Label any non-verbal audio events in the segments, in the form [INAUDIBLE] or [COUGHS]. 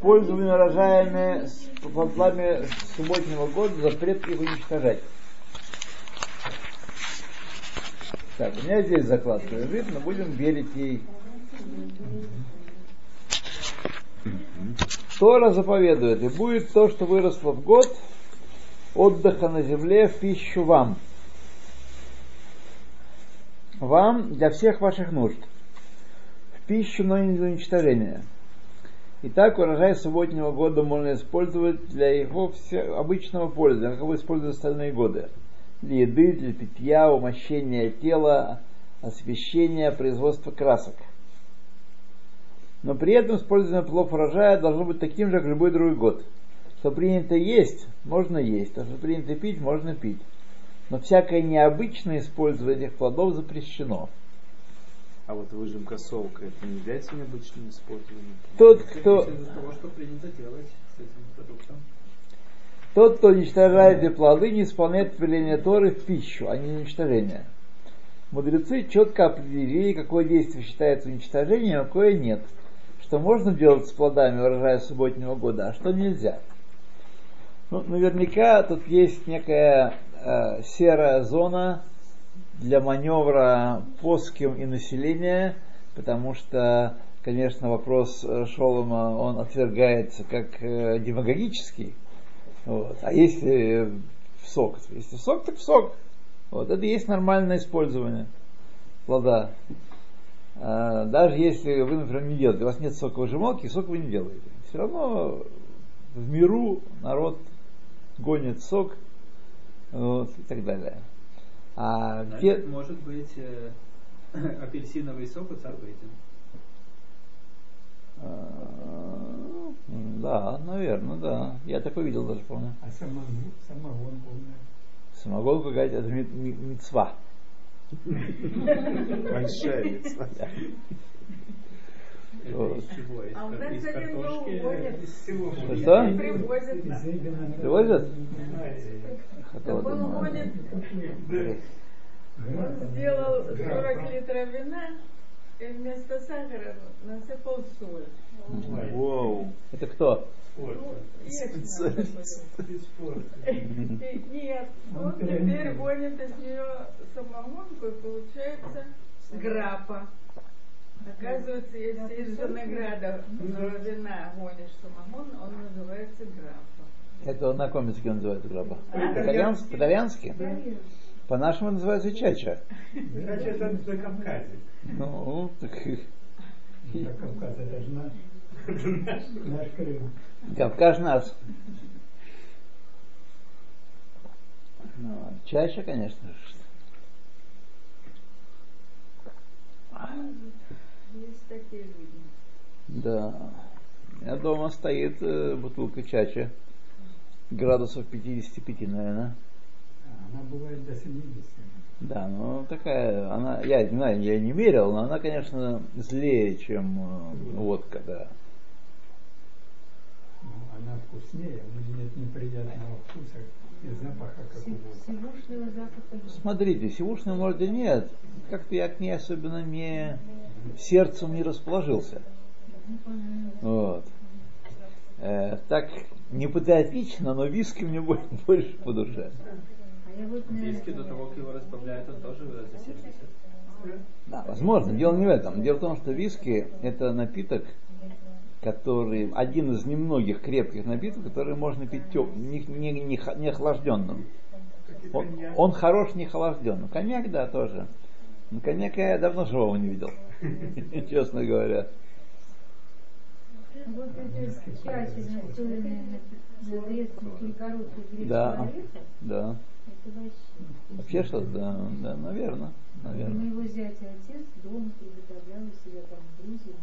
пользование урожаями плодами субботнего года, запрет их уничтожать. Так, у меня здесь закладка лежит, но будем верить ей. Тора заповедует, и будет то, что выросло в год отдыха на земле в пищу вам. Вам для всех ваших нужд. Пищу, но не для уничтожения. Итак, урожай субботнего года можно использовать для его обычного пользования, как его используют остальные годы. Для еды, для питья, умощения тела, освещения, производства красок. Но при этом использование плов урожая должно быть таким же, как любой другой год. Что принято есть, можно есть, а что принято пить, можно пить. Но всякое необычное использование этих плодов запрещено. А вот выжимка сока, это не является необычным использованием? Тот, кто... того, что принято делать с этим продуктом. Тот, кто уничтожает эти плоды, не исполняет веление Торы в пищу, а не уничтожение. Мудрецы четко определили, какое действие считается уничтожением, а какое нет. Что можно делать с плодами урожая субботнего года, а что нельзя. Ну, наверняка тут есть некая э, серая зона, для маневра плоским и населения, потому что, конечно, вопрос э, Шолома, он отвергается как э, демагогический. Вот. А если в сок, если в сок, так в сок. Вот. Это и есть нормальное использование плода. А, даже если вы, например, не делаете, у вас нет соковыжималки, сок вы не делаете. Все равно в миру народ гонит сок вот, и так далее. А где... Может быть э, [COUGHS] апельсиновый сок у царбейтин? А, да, наверное, да. Я такой видел даже, помню. А самогон, самогон помню. Самогон какая-то, это мецва. Большая мецва. [LAUGHS] А у нас один увозят. Что? Привозят. Привозят? Так он уводит. Он сделал 40 литров вина и вместо сахара насыпал соль. Воу. Это кто? Ну, Нет, он теперь гонит из нее самогонку и получается грапа. Оказывается, если из винограда вина гонишь самогон, он называется грапа. Это на каком языке называется граба? По-итальянски? По-итальянски? По-нашему называется чача. Чача это за Кавказе. Ну, так... Кавказ это же наш. Наш Крым. Кавказ наш. Ну, чаще, конечно же. Есть такие люди. Да. У меня дома стоит э, бутылка чача. Градусов 55, наверное. Она бывает до 70. Да, ну такая, она, я не знаю, я не мерил, но она, конечно, злее, чем э, водка, да. Ну, она вкуснее, у нее нет неприятного вкуса и запаха, как у водки. Смотрите, сивушного вроде нет. Как-то я к ней особенно не сердцем не расположился. Вот. Э, так не патриотично, но виски мне [LAUGHS] больше по душе. Виски до того, как его разбавляют, он тоже за 70. Да, возможно. Дело не в этом. Дело в том, что виски это напиток, который один из немногих крепких напитков, который можно пить теп, не, не, не, не охлажденным. Он, он хорош не охлажденным. Коньяк, да, тоже. Но коньяка я давно живого не видел, [LAUGHS] честно говоря. Да, да. Вообще что да, да, наверное, наверное. Моего зятя отец дома приготовлял у себя там в Грузии.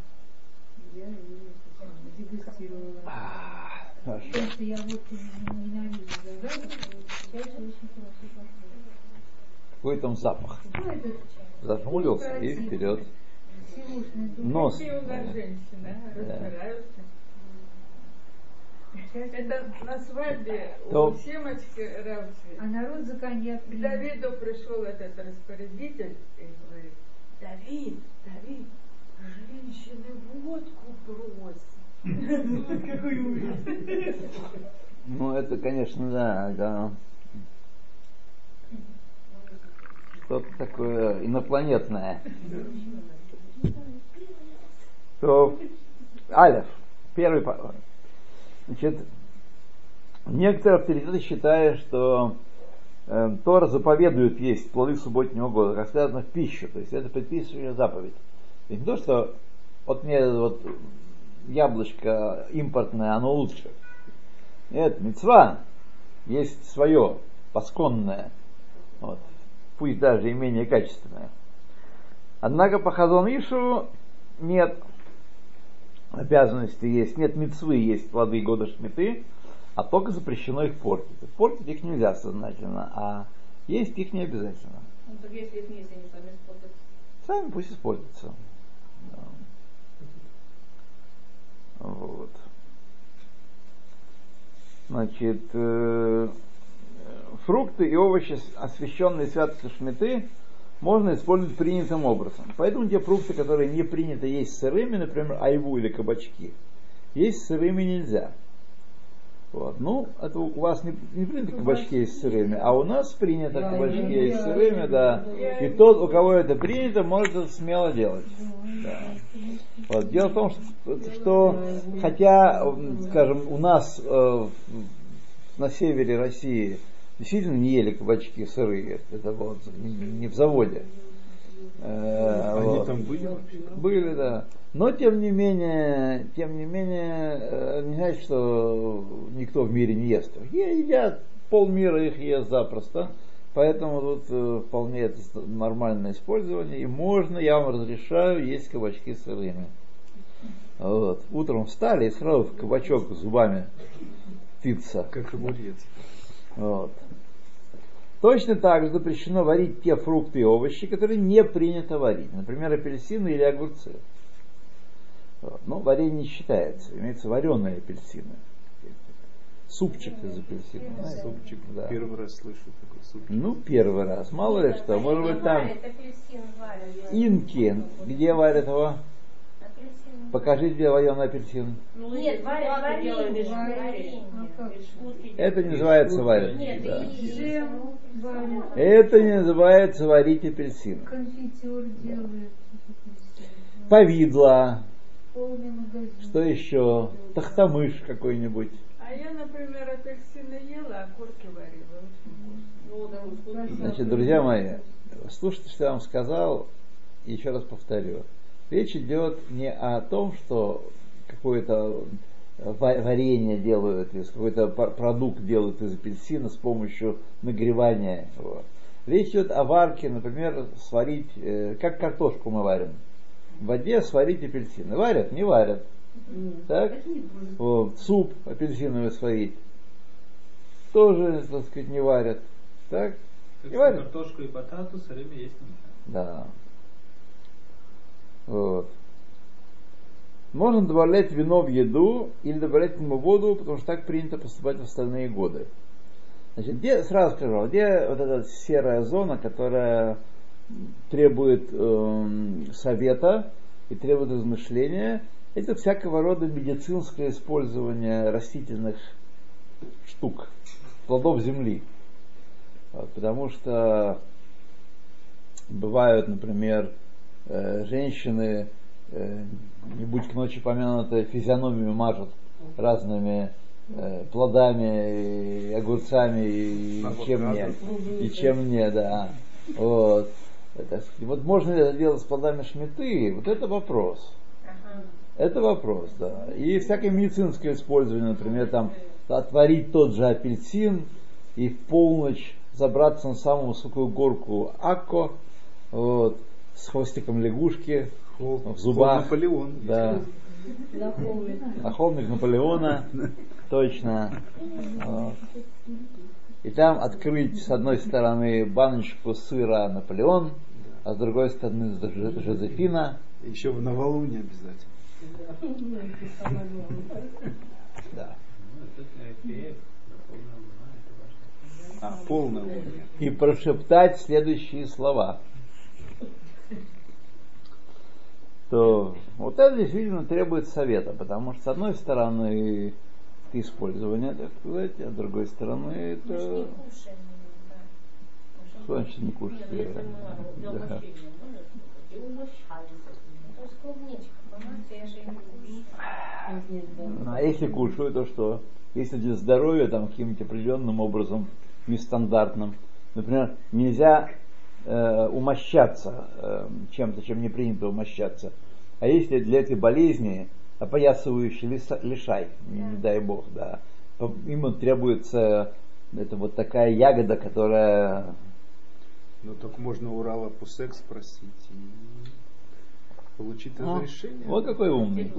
Я ее дегустировала. Хорошо. Что я вот ненавижу загадок, чаще очень хорошо пахнет. Какой там запах? Зажмурился и вперед. Нос. Это на свадьбе То- у Семочки Равчи. А народ за коньяк К. Давиду пришел этот распорядитель и говорит, Давид, Давид, женщины водку прут. Какой ужас. Ну, это, конечно, да, да. Что-то такое инопланетное. То Алиф, первый Значит, некоторые авторитеты считают, что э, Тора заповедует есть плоды субботнего года, как сказано в пищу, то есть это предписывающая заповедь. Есть не то, что вот мне вот яблочко импортное, оно лучше. Нет, мецва есть свое, посконное, вот, пусть даже и менее качественное. Однако по Хазон Ишу нет обязанности есть, нет мецвы есть плоды года шмиты, а только запрещено их портить. Портить их нельзя сознательно, а есть их не обязательно. Ну, так если их есть, они сами испортятся. Сами пусть испортятся. Да. Вот. Значит, э, фрукты и овощи, освященные святостью шмиты, можно использовать принятым образом. Поэтому те фрукты, которые не принято есть сырыми, например, айву или кабачки, есть сырыми нельзя. Вот. Ну, это у вас не, не принято кабачки есть сырыми, а у нас принято кабачки есть сырыми, да. И тот, у кого это принято, может это смело делать. Да. Вот. Дело в том, что, что хотя, скажем, у нас э, на севере России действительно не ели кабачки сырые, это вот не в заводе. Э, Они вот. там были? Были, да. Но тем не менее, тем не менее, э, не значит, что никто в мире не ест. Едят, полмира их ест запросто. Поэтому тут э, вполне это нормальное использование. И можно, я вам разрешаю есть кабачки сырыми. Вот. Утром встали и сразу в кабачок зубами птица. Как огурец. Вот. Точно так же запрещено варить те фрукты и овощи, которые не принято варить. Например, апельсины или огурцы. Вот. Но варенье не считается. Имеется вареные апельсины. Супчик из апельсина. Знаете? Супчик. Да. Первый раз слышу такой супчик. Ну, первый раз. Мало ли что. Может быть там инки. Где варят его? Покажите, где вареный апельсин. Ну, Нет, варят варенье. Это не называется варить. Нет, да. варят. Это не называется варить апельсин. Конфитюр делают. Повидло. Что еще? Тахтамыш какой-нибудь. А я, например, апельсины ела, а курки варила. Значит, друзья мои, слушайте, что я вам сказал, и еще раз повторю. Речь идет не о том, что какое-то варенье делают, из какой-то продукт делают из апельсина с помощью нагревания его. Речь идет о варке, например, сварить, э, как картошку мы варим. В воде сварить апельсины. Варят? Не варят. Так? Вот. Суп апельсиновый сварить. Тоже, так сказать, не варят. Так? Не варят. Картошку и батату сырыми есть нельзя. Да. Вот. Можно добавлять вино в еду или добавлять к нему воду, потому что так принято поступать в остальные годы. Значит, где, сразу скажу, где вот эта серая зона, которая требует э, совета и требует размышления, это всякого рода медицинское использование растительных штук, плодов земли. Потому что бывают, например, женщины, э, не будь к ночи помянуты, физиономию мажут разными э, плодами, и огурцами, и чем не, и чем не, да. Вот. Это, вот можно ли это делать с плодами шметы? Вот это вопрос. Это вопрос, да. И всякое медицинское использование, например, там отварить тот же апельсин и в полночь забраться на самую высокую горку Акко, вот, с хвостиком лягушки, Хол, в зубах. Хол Наполеон. Да. На холмик Наполеона, точно. Вот. И там открыть с одной стороны баночку сыра Наполеон, а с другой стороны Жозефина. Еще в новолуние обязательно. Да. А, полная луна. И прошептать следующие слова. То Вот это действительно требует совета, потому что с одной стороны это использование, так сказать, а с другой стороны это... Что значит не кушать? Да. А если кушаю, то что? Если для здоровья там каким-нибудь определенным образом, нестандартным, например, нельзя э, умощаться э, чем-то, чем не принято умощаться. А если для этой болезни опоясывающий лишай, не, не дай бог, да, ему требуется это вот такая ягода, которая... Ну так можно у Рава Пусек спросить и получить а, разрешение. Вот какой умный.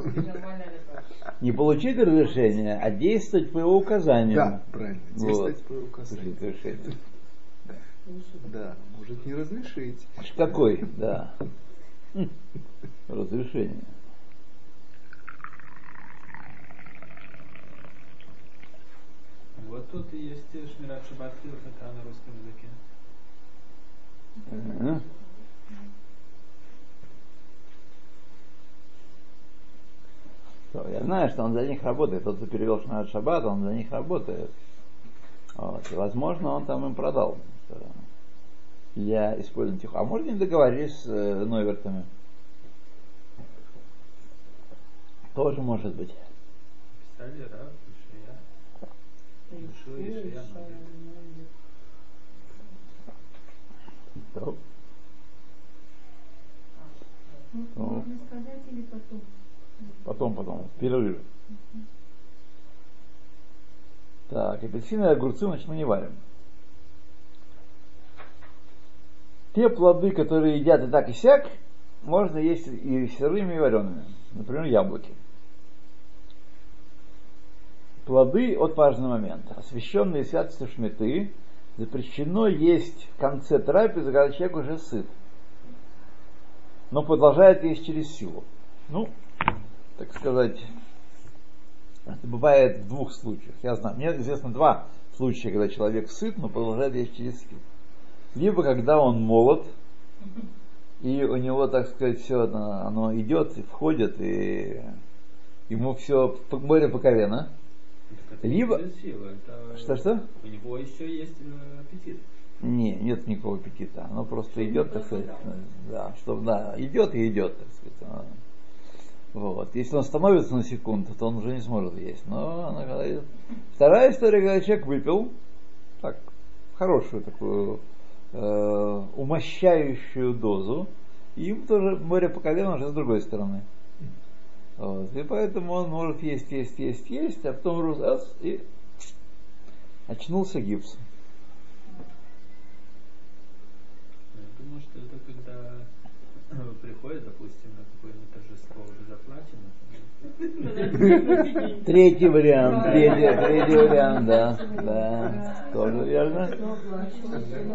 Не получить разрешение, а действовать по его указанию. Да, правильно. Действовать вот. по его указанию. Да. может не разрешить. Какой, да. Разрешение. Вот тут и есть Шмират Шаббат это на русском языке. Uh-huh. Я знаю, что он за них работает. Тот, кто перевел Шмират Шаббат, он за них работает. Вот. И, возможно, он там им продал для использования тихо. А может, не договорились с э, Нойвертами? Тоже может быть. Писали сказать или потом? Потом, потом, в перерыве. Так, апельсины и огурцы, значит, мы не варим. Те плоды, которые едят и так и сяк, можно есть и сырыми, и вареными. Например, яблоки плоды от важный момент. Освященные святостью шметы запрещено есть в конце трапезы, когда человек уже сыт. Но продолжает есть через силу. Ну, так сказать, это бывает в двух случаях. Я знаю, мне известно два случая, когда человек сыт, но продолжает есть через силу. Либо когда он молод, и у него, так сказать, все оно, оно идет и входит, и ему все море по колено – либо... Что-что? У него еще есть э, аппетит. Не, нет никакого аппетита. Оно просто идет, так сказать, да, что, да, идет и идет, так сказать. Вот. Если он становится на секунду, то он уже не сможет есть. Но она говорит. Вторая история, когда человек выпил, так, хорошую такую э, умощающую дозу, им тоже море по колено уже с другой стороны. Вот. И поэтому он может есть, есть, есть, есть, а потом раз и очнулся гипс. Я думаю, что это когда приходит, допустим, на какое-нибудь торжество уже заплачено. Третий вариант, третий, третий вариант, да, да, тоже верно.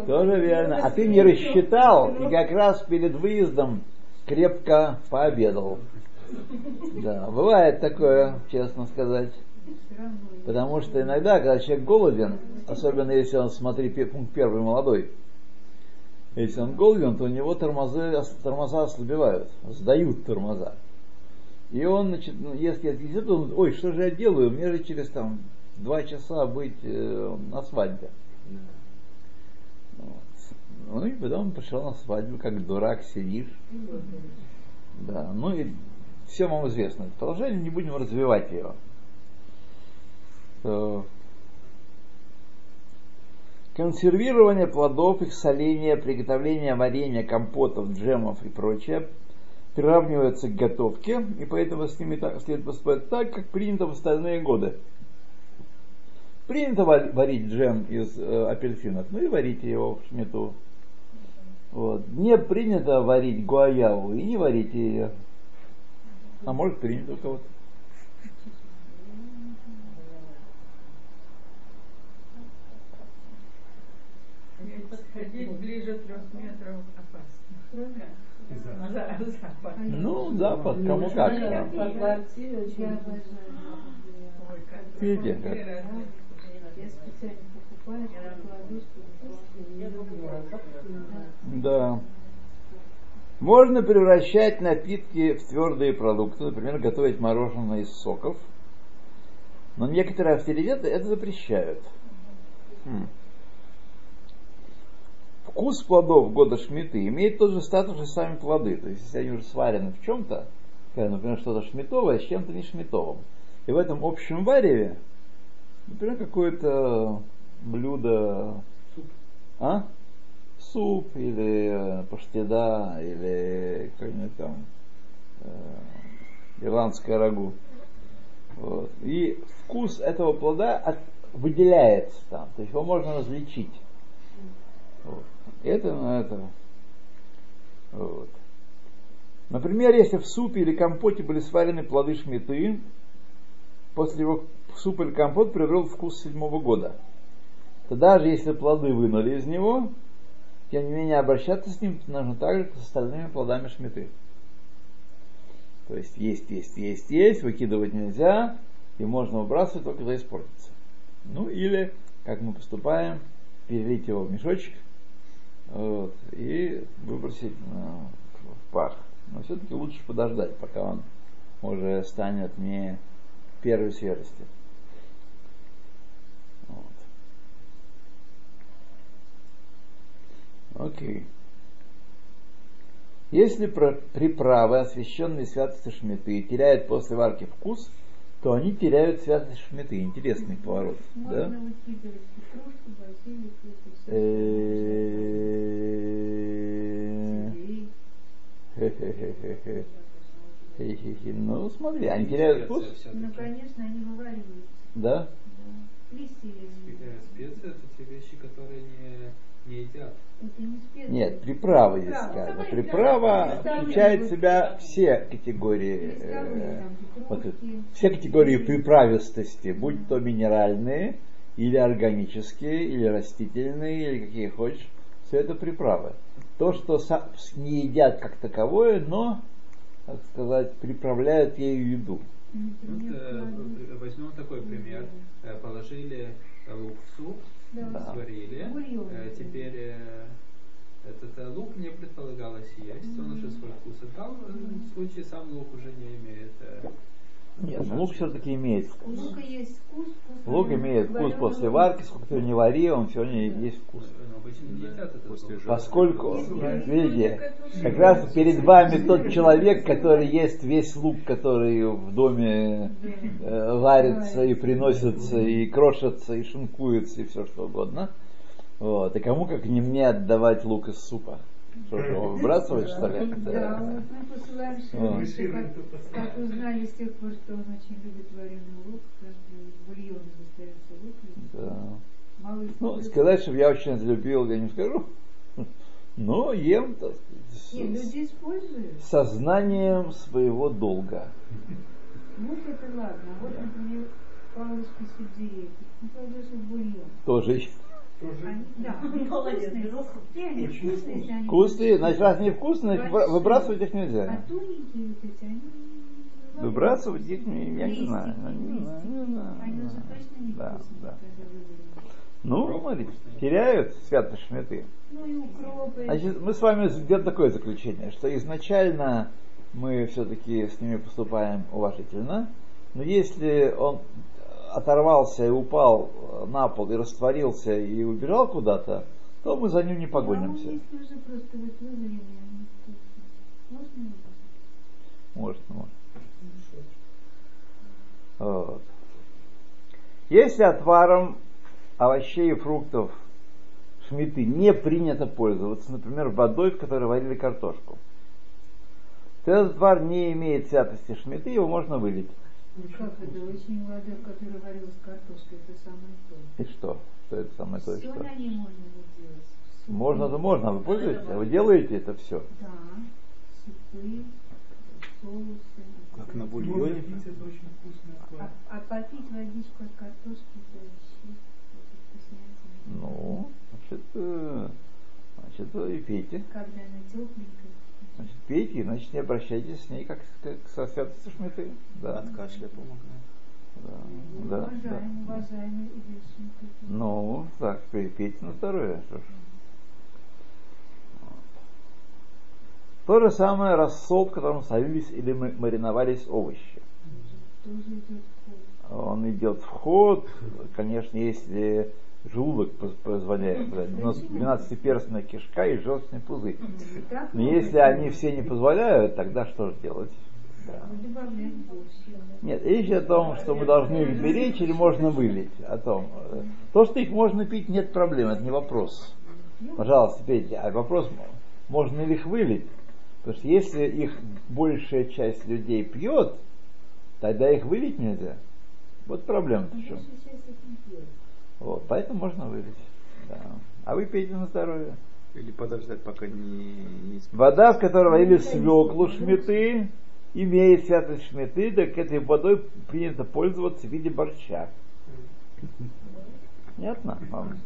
Тоже верно. А ты не рассчитал и как раз перед выездом крепко пообедал. Да, бывает такое, честно сказать. Потому что иногда, когда человек голоден, особенно если он, смотри, пункт первый, молодой, если он голоден, то у него тормозы, тормоза ослабевают, сдают тормоза. И он, значит, ну, если отвезет, он, ой, что же я делаю, мне же через там два часа быть э, на свадьбе. Вот. Ну и потом пошел на свадьбу, как дурак сидишь. Да, ну и все вам известно. Это не будем развивать его. Э, консервирование плодов, их соление, приготовление варенья, компотов, джемов и прочее приравнивается к готовке, и поэтому с ними так, следует поступать так, как принято в остальные годы. Принято варить джем из э, апельсинов, ну и варите его в шмету. Вот. Не принято варить гуаяву, и не варите ее. А может принято у кого-то. Подходить ближе трех метров опасно. Ну, да, под кому как. Видите, как. Да. Можно превращать напитки в твердые продукты, например, готовить мороженое из соков. Но некоторые авторитеты это запрещают. Хм. Вкус плодов года Шмиты имеет тот же статус, что сами плоды. То есть, если они уже сварены в чем-то, например, что-то шмитовое с чем-то не шмитовым. И в этом общем вареве, например, какое-то блюдо, суп. а? Суп или э, паштеда, или какой-нибудь там э, ирландское рагу. Вот. И вкус этого плода от, выделяется там, то есть его можно различить. Вот. Это на это. Вот. Например, если в супе или компоте были сварены плоды шмиты, после его суп или компот приобрел вкус седьмого года, то даже если плоды вынули из него, тем не менее обращаться с ним нужно так же, как с остальными плодами шмиты. То есть есть, есть, есть, есть, выкидывать нельзя, и можно выбрасывать только когда испортится. Ну или, как мы поступаем, перелить его в мешочек вот, и выбросить ну, в пах. Но все-таки лучше подождать, пока он уже станет не первой свежести. Вот. Окей. Если приправы, освященные святостью шметы, теряют после варки вкус, то они теряют святость шметы. Интересный поворот. Можно да? выкидывать петрушку, базилику, ну, смотри, они теряют вкус. Ну, конечно, они вывариваются. Да? Специи это те вещи, которые не. Нет, приправа здесь сказано. Приправа включает в себя все категории, э, вот, все категории приправистости, будь то минеральные, или органические, или растительные, или какие хочешь, все это приправы. То, что не едят как таковое, но, так сказать, приправляют ею еду. Вот, э, возьмем такой пример. Э, положили лук в суп, да. сварили. Э, теперь э, этот э, лук не предполагалось есть, он уже свой вкус отдал. В случае сам лук уже не имеет э, нет, лук все-таки имеет вкус. Лук есть вкус. вкус лук имеет вкус после варки, сколько ты не вари, он все равно есть вкус. Поскольку, видите, как раз перед вами тот человек, который ест весь лук, который в доме э, варится и приносится, и крошится, и шинкуется, и все что угодно. Вот. И кому как не мне отдавать лук из супа? Что же, его выбрасывать, что ли? Да, вот мы посылаем Шеришу, как, узнали с тех пор, что он очень любит вареный лук, каждый бульон достается лук. Да. ну, сказать, чтобы я очень любил, я не скажу. Но ем так, с, люди используют. сознанием своего долга. Лук это ладно. Вот, например, палочки судьи, ну, в бульон. Тоже да, [LAUGHS] вкусные. Вкусные, значит, раз не вкусные, выбрасывать их нельзя. А тоненькие вот эти, они Выбрасывать их, я не знаю. Не знаю, не знаю. Они уже точно не да, да. Ну, смотрите, теряют святость шметы. Ну и укропы. Значит, мы с вами сделаем такое заключение, что изначально мы все-таки с ними поступаем уважительно, но если он оторвался и упал на пол и растворился и убежал куда-то, то мы за ним не погонимся. Может, может. Вот. Если отваром овощей и фруктов шмиты не принято пользоваться, например, водой, в которой варили картошку, то этот отвар не имеет святости шмиты, его можно вылить. Ну как это? Очень вода, которая варилась картошкой, это самое то. И что? Что это самое то и что? на ней можно сделать. Супы. Можно, то можно. Вы пользуетесь? Вы делаете это все? Да. Супы, соусы. Как на бульоне. Это очень вкусно. А, а попить водичку от картошки, это вообще вкуснятина. Ну, значит, э, значит, и пейте. Когда она тепленькая. Значит, пейте, значит, не обращайтесь с ней как, как со святостью шмиты. Да. От кашля помогает. Да, да, уважаем, да. уважаемый Ну, так, пейте на здоровье. Что ж. То же самое рассол, в котором солились или мариновались овощи. Он идет в ход, конечно, если желудок позволяет, 12-перстная кишка и желчный пузырь. Но если они все не позволяют, тогда что же делать? Да. Нет, речь о том, что мы должны их беречь или можно вылить. О том. То, что их можно пить, нет проблем, это не вопрос. Пожалуйста, пейте. А вопрос, можно ли их вылить? Потому что если их большая часть людей пьет, тогда их вылить нельзя. Вот проблема в чем. Вот, поэтому можно вылить. Да. А вы пейте на здоровье. Или подождать, пока не... не... Вода, с которой варили свеклу шметы, имеет святость шметы, так этой водой принято пользоваться в виде борща. Понятно? Вам?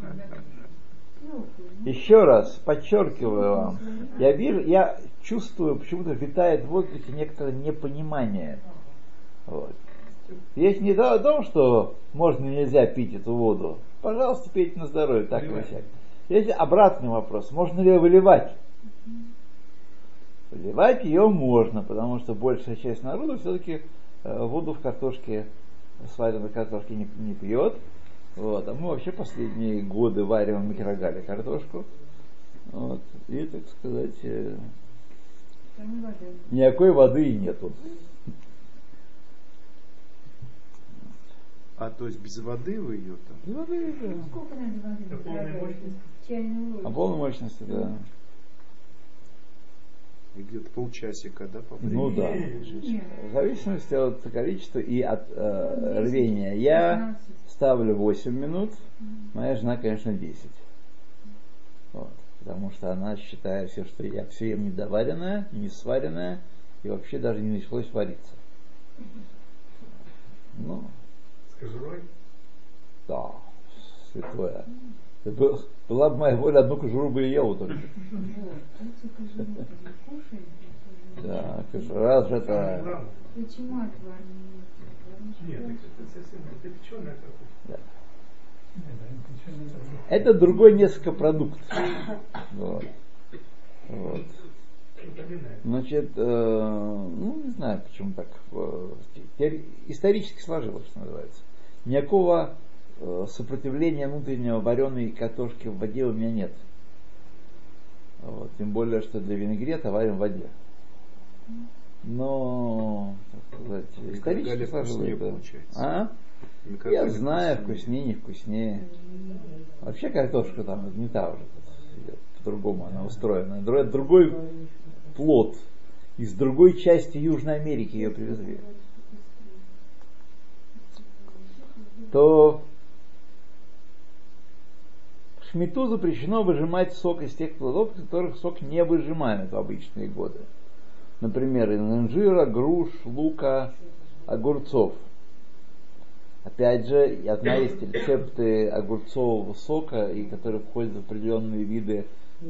Еще раз подчеркиваю вам, я вижу, я чувствую, почему-то витает в воздухе некоторое непонимание. Вот. Речь не о том, что можно и нельзя пить эту воду. Пожалуйста, пейте на здоровье, так и всяк. Есть обратный вопрос. Можно ли ее выливать? Выливать ее можно, потому что большая часть народа все-таки э, воду в картошке, сваренной картошке не, не пьет. Вот. А мы вообще последние годы варим в микрогале картошку. Вот. И, так сказать, э, никакой воды и нету. А то есть без воды вы ее там? Без воды, да. Сколько надо воды? До полной мощности? А полной мощности, да. И где-то полчасика, да, по времени? Ну да. В зависимости от количества и от э, рвения. Я ставлю 8 минут, моя жена, конечно, 10. Вот. Потому что она считает все, что я все ем недоваренное, не сваренное, и вообще даже не началось вариться. Ну, кожурой? Да, святое. Был, была бы моя воля, одну кожуру бы и ел только. Да, кожура же это... Почему отвар? Нет, это совсем это печеная картошка. Это другой несколько продукт. Вот. Вот. Значит, э, ну не знаю, почему так. Э, исторически сложилось, что называется никакого э, сопротивления внутреннего вареной картошки в воде у меня нет. Вот, тем более, что для винегрета варим в воде. Но, так сказать, исторически сложилось. Да. А? Я знаю, вкуснее, не вкуснее. Вообще картошка там не та уже по-другому она устроена. Другой плод. Из другой части Южной Америки ее привезли. То в шмиту запрещено выжимать сок из тех плодов, из которых сок не выжимают в обычные годы. Например, из инжира, груш, лука, огурцов. Опять же, я знаю, есть рецепты огурцового сока, и которые входят в определенные виды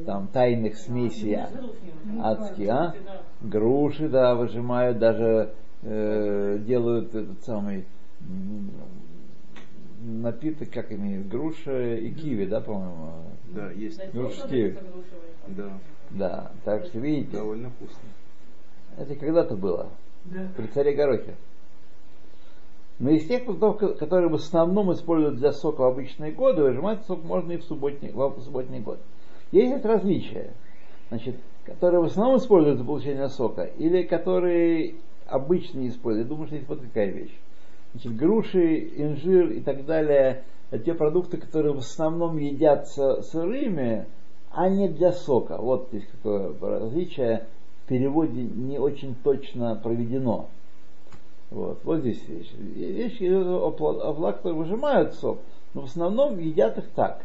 там тайных смесей адские, а? Груши, да, выжимают, даже э, делают этот самый напиток, как имеет, груша и киви, да, по-моему? Да, есть. Груша с киви. Да. Да, так что видите. Довольно вкусно. Это когда-то было. Да. При царе Горохе. Но из тех плодов, которые в основном используют для сока в обычные годы, выжимать сок можно и в субботний, в субботний год. Есть различия. Значит, которые в основном используют для получения сока, или которые обычно не используют. Я думаю, что есть вот такая вещь. Значит, груши, инжир и так далее, это те продукты, которые в основном едятся сырыми, а не для сока. Вот здесь какое различие в переводе не очень точно проведено. Вот, вот здесь вещь. Вещь о, о плодах, выжимают сок, но в основном едят их так.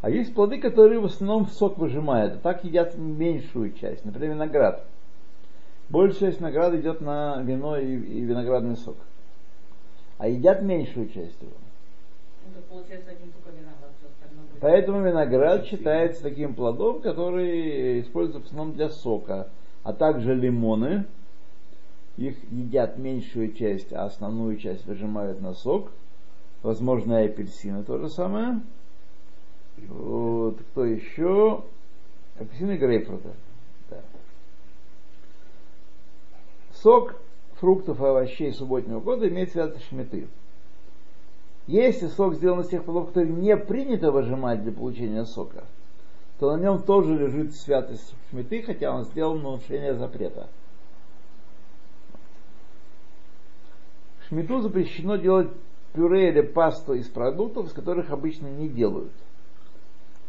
А есть плоды, которые в основном сок выжимают, так едят меньшую часть, например, виноград. Большая часть винограда идет на вино и, и виноградный сок а едят меньшую часть его. Ну, Поэтому виноград считается таким плодом, который используется в основном для сока. А также лимоны, их едят меньшую часть, а основную часть выжимают на сок. Возможно, и апельсины то же самое. Вот, кто еще? Апельсины и грейпфрута. Да. сок фруктов и овощей субботнего года имеет святость шметы. Если сок сделан из тех плодов, которые не принято выжимать для получения сока, то на нем тоже лежит святость шметы, хотя он сделан на нарушение запрета. Шмету запрещено делать пюре или пасту из продуктов, из которых обычно не делают.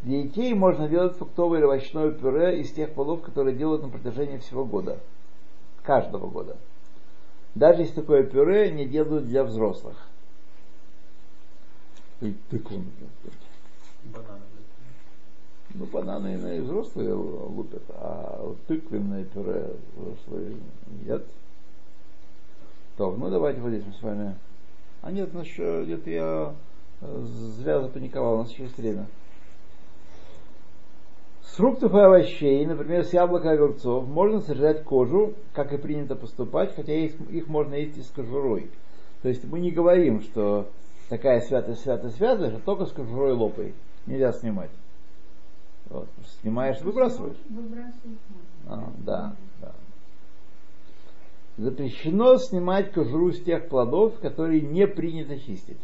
Для детей можно делать фруктовое или овощное пюре из тех плодов, которые делают на протяжении всего года. Каждого года. Даже если такое пюре не делают для взрослых. И тыкву, Бананы. Ну, бананы и взрослые лупят, а тыквенное пюре взрослые едят. Так, ну давайте вот здесь мы с вами. А нет, ну еще где-то я э, зря запаниковал, у нас еще есть время. С фруктов и овощей, например, с яблока и огурцов, можно сожрать кожу, как и принято поступать, хотя их, их можно есть и с кожурой. То есть мы не говорим, что такая святая, святая, святая, а только с кожурой лопай. Нельзя снимать. Вот. Снимаешь, выбрасываешь. Выбрасываешь. А, да, да. Запрещено снимать кожуру с тех плодов, которые не принято чистить.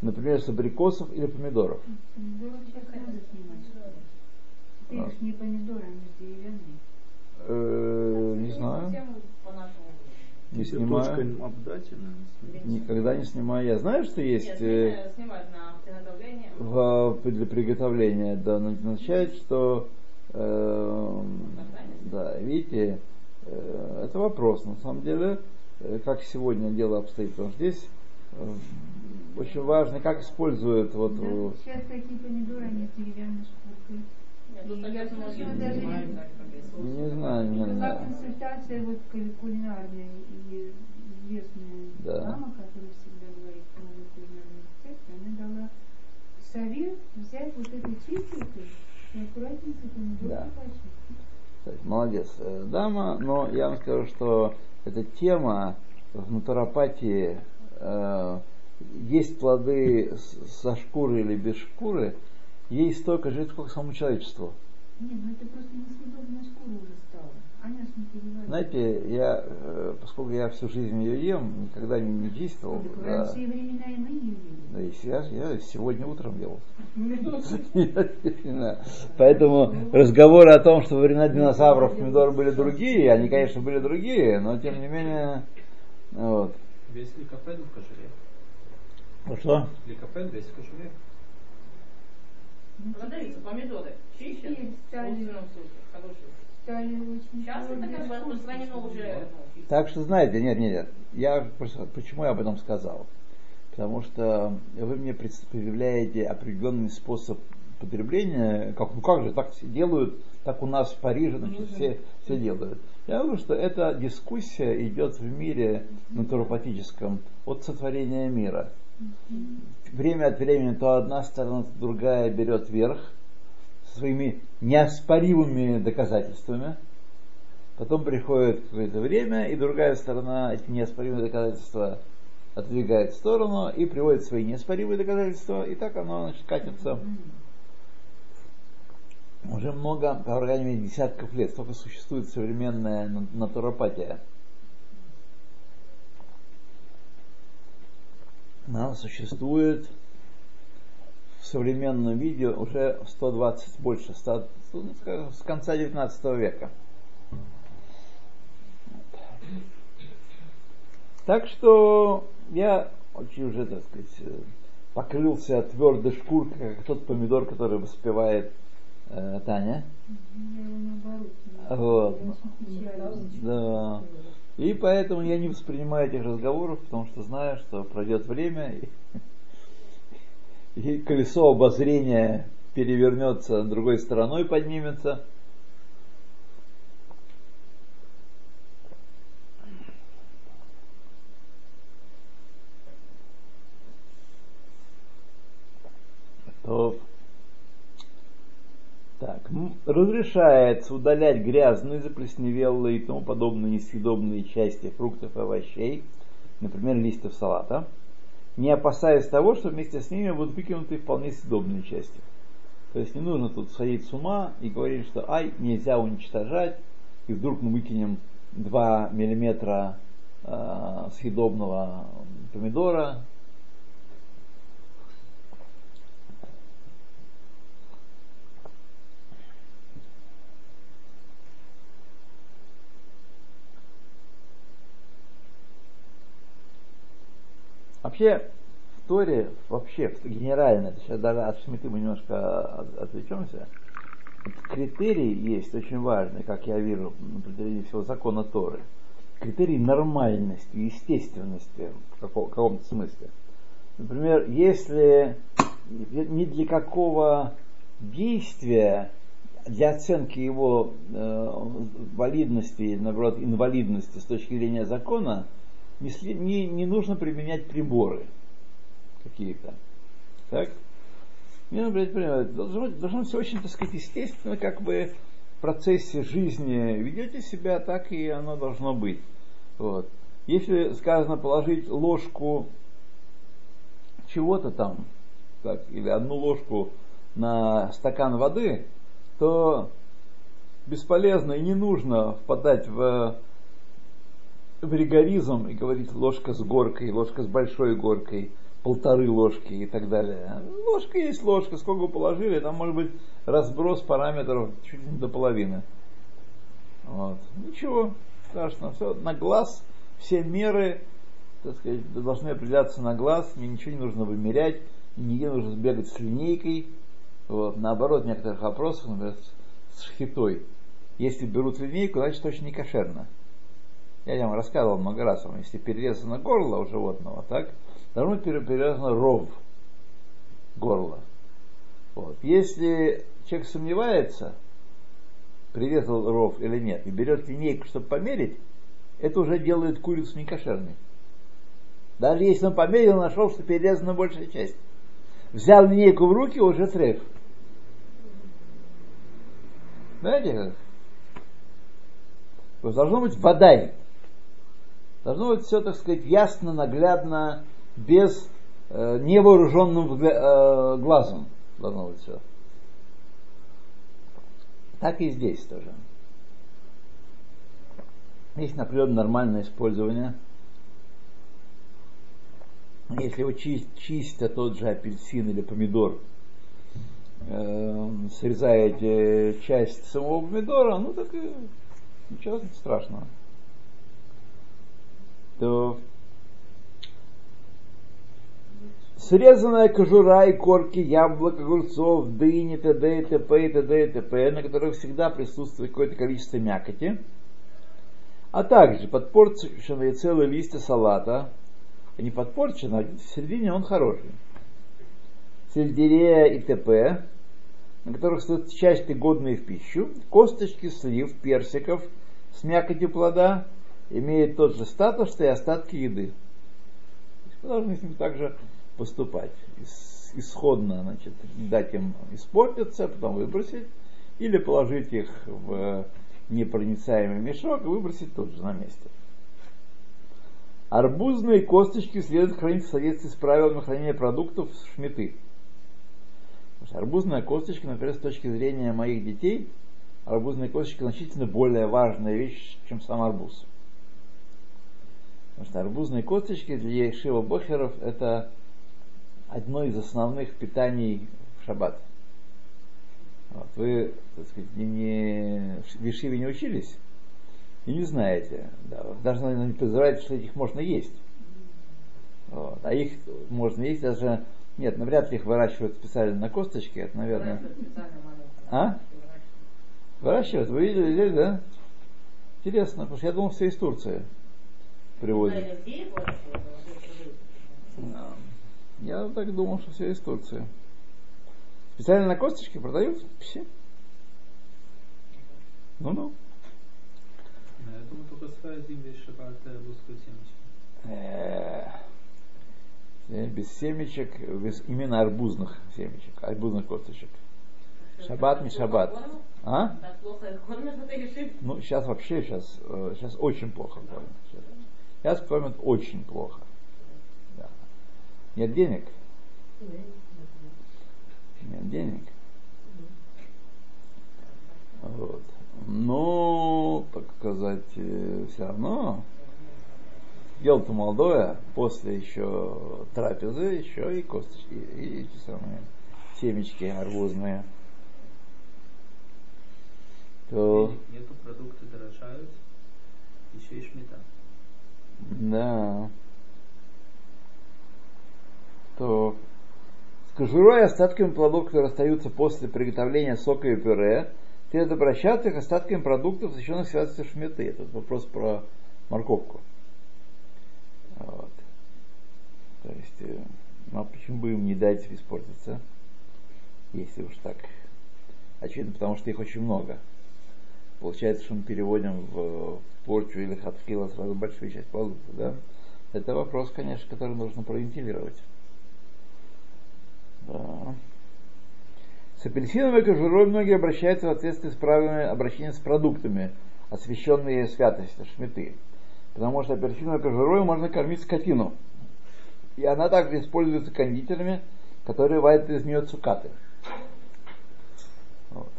Например, с абрикосов или помидоров. Это не помидоры, они деревянные. Э, не знаю. Не снимаю. Никогда не снимаю. Я знаю, что есть э, в, для приготовления. Да, означает, что э, да, видите, э, это вопрос. На самом деле, э, как сегодня дело обстоит. Потому что здесь э, очень важно, как используют вот. Да, сейчас такие помидоры, они деревянные шкуркой. Не знаю, не знаю. консультация вот кулинарная и известная да. дама, которая всегда говорит про кулинарный рецепт, она дала совет взять вот эту чистилку и аккуратненько помидоры да. Молодец, э, дама, но я вам скажу, что эта тема в натуропатии э, есть плоды со шкуры или без шкуры, ей столько жить, сколько самому человечеству. Нет, ну это просто несъедобная шкура уже стала. Аня Знаете, я, э, поскольку я всю жизнь ее ем, никогда не, не чистил. Да, все времена и мы ели. Да, и я, я сегодня утром ел. [LAUGHS] Поэтому разговоры о том, что во времена динозавров помидоры были другие, они, конечно, были другие, но тем не менее, вот. Весь ликофен в кошеле. Ну что? Ликофен весь в кошеле. Продаются помидоры. Чищены. Сейчас это как бы распространено уже. Так что знаете, нет, нет, нет. Я почему я об этом сказал? Потому что вы мне предъявляете определенный способ потребления, как, ну как же, так все делают, так у нас в Париже, значит, ну, все, все делают. Я говорю, что эта дискуссия идет в мире натуропатическом от сотворения мира время от времени то одна сторона, то другая берет верх со своими неоспоримыми доказательствами. Потом приходит какое-то время, и другая сторона эти неоспоримые доказательства отодвигает в сторону и приводит свои неоспоримые доказательства, и так оно значит, катится уже много, по крайней мере, десятков лет, только существует современная натуропатия. Она существует в современном виде уже 120 больше, 100, ну, с конца 19 века. Так что я очень уже, так сказать, покрылся твердой шкуркой, как тот помидор, который воспевает э, Таня. Вот. Да. И поэтому я не воспринимаю этих разговоров, потому что знаю, что пройдет время, и, и колесо обозрения перевернется другой стороной, поднимется. То разрешается удалять грязные, заплесневелые и тому подобные несъедобные части фруктов и овощей, например, листьев салата, не опасаясь того, что вместе с ними будут выкинуты вполне съедобные части. То есть не нужно тут сходить с ума и говорить, что ай, нельзя уничтожать, и вдруг мы выкинем 2 миллиметра э, съедобного помидора, Вообще, в Торе, вообще, генерально, сейчас даже от Шмиты мы немножко отвлечемся, критерий есть очень важный, как я вижу, на протяжении всего закона Торы. Критерий нормальности, естественности в каком-то смысле. Например, если ни для какого действия для оценки его э, валидности, наоборот, инвалидности с точки зрения закона, не, не, не нужно применять приборы какие-то. Так? Не нужно применять приборы. Должно, должно все очень, так сказать, естественно, как бы в процессе жизни ведете себя, так и оно должно быть. Вот. Если сказано положить ложку чего-то там, так, или одну ложку на стакан воды, то бесполезно и не нужно впадать в в ригоризм и говорить ложка с горкой, ложка с большой горкой, полторы ложки и так далее. Ложка есть ложка, сколько положили, там может быть разброс параметров чуть не до половины. Вот. Ничего страшного, все на глаз, все меры так сказать, должны определяться на глаз, мне ничего не нужно вымерять, нигде нужно сбегать с линейкой. Вот. Наоборот, в некоторых вопросах, например, с шхитой. Если берут линейку, значит точно не кошерно я вам рассказывал много раз, если перерезано горло у животного, так, должно быть перерезано ров горла. Вот. Если человек сомневается, прирезал ров или нет, и берет линейку, чтобы померить, это уже делает курицу некошерной. Даже если он померил, нашел, что перерезана большая часть. Взял линейку в руки, уже треф. Знаете как? Должно быть вода. Должно быть все, так сказать, ясно, наглядно, без э, невооруженным э, глазом. Должно быть все. Так и здесь тоже. Есть, например, нормальное использование. Если вы чист, чистя тот же апельсин или помидор, э, срезаете часть самого помидора, ну так и ничего страшного то срезанная кожура и корки яблок, огурцов, дыни, т.д. и т.п. и т.д. и т.п., на которых всегда присутствует какое-то количество мякоти, а также подпорченные целые листья салата, не подпорчено, а в середине он хороший, сельдерея и т.п., на которых стоят части годные в пищу, косточки слив, персиков с мякотью плода, имеет тот же статус, что и остатки еды. Мы должны с ним также поступать. Исходно, значит, дать им испортиться, потом выбросить, или положить их в непроницаемый мешок и выбросить тут же на месте. Арбузные косточки следует хранить в соответствии с правилами хранения продуктов шметы. Арбузная косточка, например, с точки зрения моих детей, арбузная косточка значительно более важная вещь, чем сам арбуз. Потому что арбузные косточки для Ешива Бохеров это одно из основных питаний в шаббат. Вот. Вы, так сказать, не, не, в Ешиве не учились и не знаете. Да, даже, наверное, не подозреваете, что их можно есть. Вот. А их можно есть даже... Нет, навряд ли их выращивают специально на косточке. Это, наверное... А? Выращивают? Вы видели, да? Интересно, потому что я думал, все из Турции привозят. Я так думал, что все из Турции. Специально на косточке продают все. Ну-ну. Я думаю, только сфарадим без шабата русскую семечку. Без семечек, без именно арбузных семечек, арбузных косточек. Шаббат не шаббат. А? Ну, сейчас вообще, сейчас, сейчас очень плохо кормят. Сейчас кормят очень плохо. Да. Нет денег. Нет денег. Вот. Ну, так сказать, э, все равно дело-то молодое, после еще трапезы, еще и косточки, и эти самые семечки арбузные. То... Нету продукты дорожают, еще и шмета. Да. То с кожурой и остатками плодов, которые остаются после приготовления сока и пюре, следует обращаться к остаткам продуктов, защищенных связанных шметы. Это вопрос про морковку. Вот. То есть, э, ну а почему бы им не дать испортиться, если уж так? Очевидно, потому что их очень много. Получается, что мы переводим в порчу или хатфила сразу большую часть продуктов, да? Это вопрос, конечно, который нужно провентилировать. Да. С апельсиновой кожурой многие обращаются в соответствии с правилами обращения с продуктами, освященные святостью, шметы. Потому что апельсиновой кожурой можно кормить скотину. И она также используется кондитерами, которые варят из нее цукаты. Вот.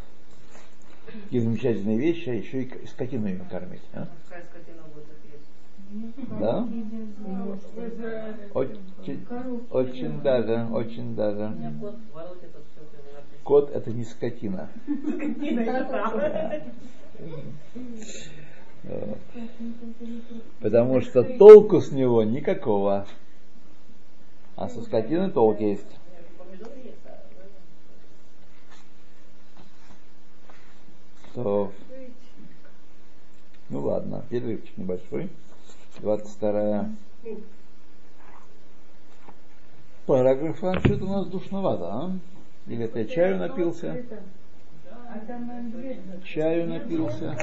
Такие замечательные вещи, а еще и скотину ими кормить. А? Да? Очень, очень даже, очень даже. Кот это не скотина. [LAUGHS] Потому что толку с него никакого. А со скотины толк есть. То, ну ладно, перерывчик небольшой. 22 параграфа. Что-то у нас душновато, а? Или это я чаю напился? Чаю напился.